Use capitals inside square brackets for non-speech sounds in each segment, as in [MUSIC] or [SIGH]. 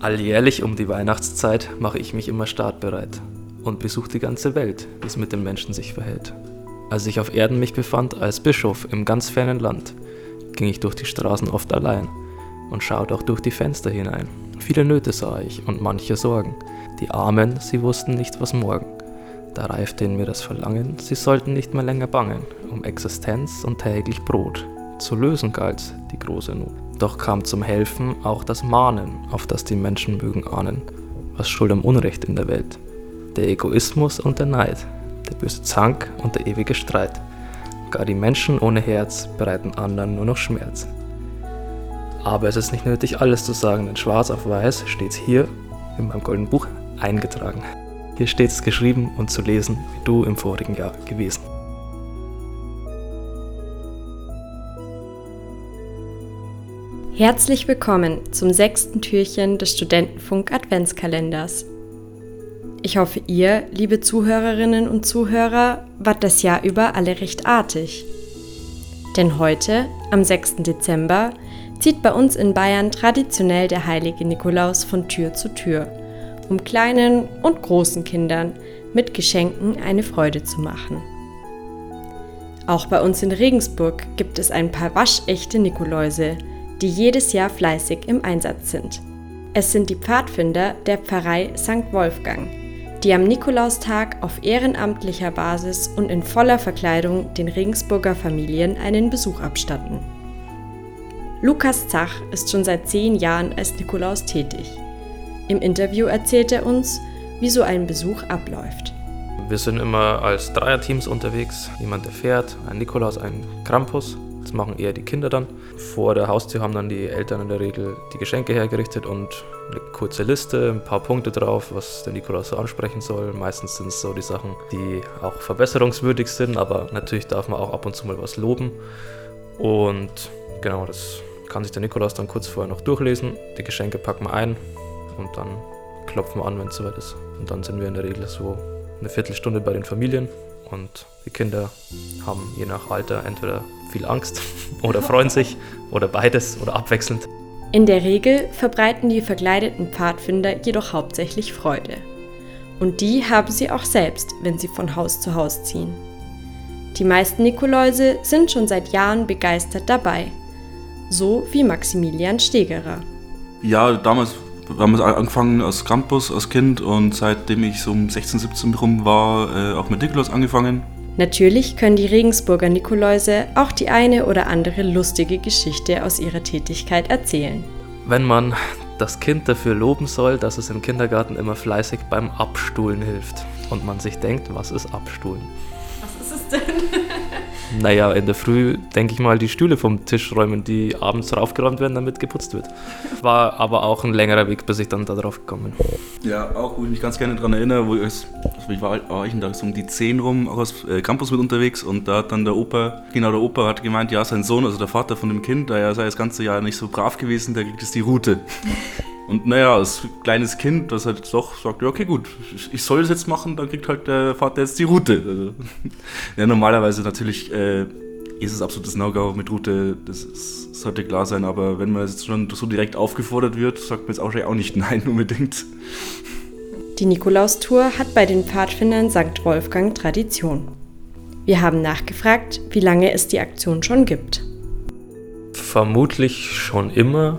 Alljährlich um die Weihnachtszeit mache ich mich immer startbereit und besuche die ganze Welt, wie es mit den Menschen sich verhält. Als ich auf Erden mich befand als Bischof im ganz fernen Land, ging ich durch die Straßen oft allein und schaute auch durch die Fenster hinein. Viele Nöte sah ich und manche Sorgen. Die Armen, sie wussten nicht, was morgen. Da reifte in mir das Verlangen, sie sollten nicht mehr länger bangen um Existenz und täglich Brot. Zu lösen galt die große Not. Doch kam zum Helfen auch das Mahnen, auf das die Menschen mögen ahnen. Was schuld am Unrecht in der Welt? Der Egoismus und der Neid, der böse Zank und der ewige Streit. Gar die Menschen ohne Herz bereiten anderen nur noch Schmerz. Aber es ist nicht nötig, alles zu sagen, denn schwarz auf weiß steht's hier in meinem goldenen Buch eingetragen. Hier steht es geschrieben und zu lesen, wie du im vorigen Jahr gewesen. Herzlich willkommen zum sechsten Türchen des Studentenfunk Adventskalenders. Ich hoffe, ihr, liebe Zuhörerinnen und Zuhörer, wart das Jahr über alle recht artig. Denn heute, am 6. Dezember, zieht bei uns in Bayern traditionell der heilige Nikolaus von Tür zu Tür, um kleinen und großen Kindern mit Geschenken eine Freude zu machen. Auch bei uns in Regensburg gibt es ein paar waschechte Nikoläuse, die jedes Jahr fleißig im Einsatz sind. Es sind die Pfadfinder der Pfarrei St. Wolfgang, die am Nikolaustag auf ehrenamtlicher Basis und in voller Verkleidung den Regensburger Familien einen Besuch abstatten. Lukas Zach ist schon seit zehn Jahren als Nikolaus tätig. Im Interview erzählt er uns, wie so ein Besuch abläuft. Wir sind immer als Dreierteams unterwegs. Jemand, der fährt, ein Nikolaus, ein Krampus das machen eher die Kinder dann. Vor der Haustür haben dann die Eltern in der Regel die Geschenke hergerichtet und eine kurze Liste, ein paar Punkte drauf, was der Nikolaus so ansprechen soll. Meistens sind es so die Sachen, die auch verbesserungswürdig sind, aber natürlich darf man auch ab und zu mal was loben. Und genau, das kann sich der Nikolaus dann kurz vorher noch durchlesen. Die Geschenke packen wir ein und dann klopfen wir an, wenn es soweit ist. Und dann sind wir in der Regel so eine Viertelstunde bei den Familien und die Kinder haben je nach Alter entweder viel Angst [LAUGHS] oder freuen sich oder beides oder abwechselnd. In der Regel verbreiten die verkleideten Pfadfinder jedoch hauptsächlich Freude. Und die haben sie auch selbst, wenn sie von Haus zu Haus ziehen. Die meisten Nikoläuse sind schon seit Jahren begeistert dabei, so wie Maximilian Stegerer. Ja, damals haben wir angefangen als Campus, als Kind und seitdem ich so um 16, 17 rum war, äh, auch mit Nikolaus angefangen. Natürlich können die Regensburger Nikoläuse auch die eine oder andere lustige Geschichte aus ihrer Tätigkeit erzählen. Wenn man das Kind dafür loben soll, dass es im Kindergarten immer fleißig beim Abstuhlen hilft und man sich denkt, was ist Abstuhlen? Was ist es denn? [LAUGHS] Naja, in der Früh denke ich mal die Stühle vom Tisch räumen, die abends raufgeräumt werden, damit geputzt wird. War aber auch ein längerer Weg, bis ich dann da drauf gekommen bin. Ja, auch wo ich mich ganz gerne daran erinnere, wo ich, also ich war, war ich da so um die 10 rum, auch aus äh, Campus mit unterwegs und da hat dann der Opa, genau der Opa hat gemeint, ja, sein Sohn, also der Vater von dem Kind, der sei das ganze Jahr nicht so brav gewesen, der kriegt jetzt die Route. Und naja, als kleines Kind, das halt doch sagt, ja, okay, gut, ich soll das jetzt machen, dann kriegt halt der Vater jetzt die Route. Also, [LAUGHS] ja, normalerweise natürlich äh, ist es absolutes No-Go mit Route, das ist, sollte klar sein, aber wenn man jetzt schon so direkt aufgefordert wird, sagt man jetzt auch, auch nicht [LAUGHS] nein unbedingt. Die Nikolaustour hat bei den Pfadfindern St. Wolfgang Tradition. Wir haben nachgefragt, wie lange es die Aktion schon gibt. Vermutlich schon immer,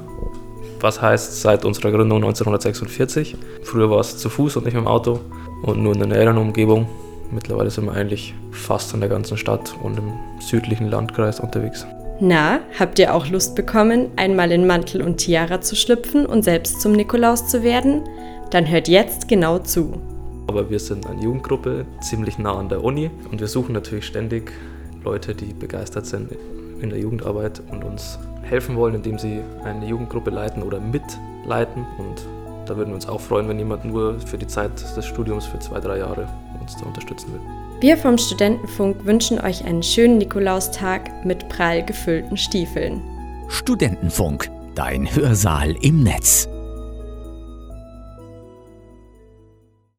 was heißt seit unserer Gründung 1946. Früher war es zu Fuß und nicht mit dem Auto und nur in der näheren Umgebung. Mittlerweile sind wir eigentlich fast in der ganzen Stadt und im südlichen Landkreis unterwegs. Na, habt ihr auch Lust bekommen, einmal in Mantel und Tiara zu schlüpfen und selbst zum Nikolaus zu werden? Dann hört jetzt genau zu. Aber wir sind eine Jugendgruppe, ziemlich nah an der Uni und wir suchen natürlich ständig Leute, die begeistert sind in der Jugendarbeit und uns helfen wollen, indem sie eine Jugendgruppe leiten oder mitleiten. Und da würden wir uns auch freuen, wenn jemand nur für die Zeit des Studiums für zwei, drei Jahre uns da unterstützen will. Wir vom Studentenfunk wünschen euch einen schönen Nikolaustag mit prall gefüllten Stiefeln. Studentenfunk, dein Hörsaal im Netz.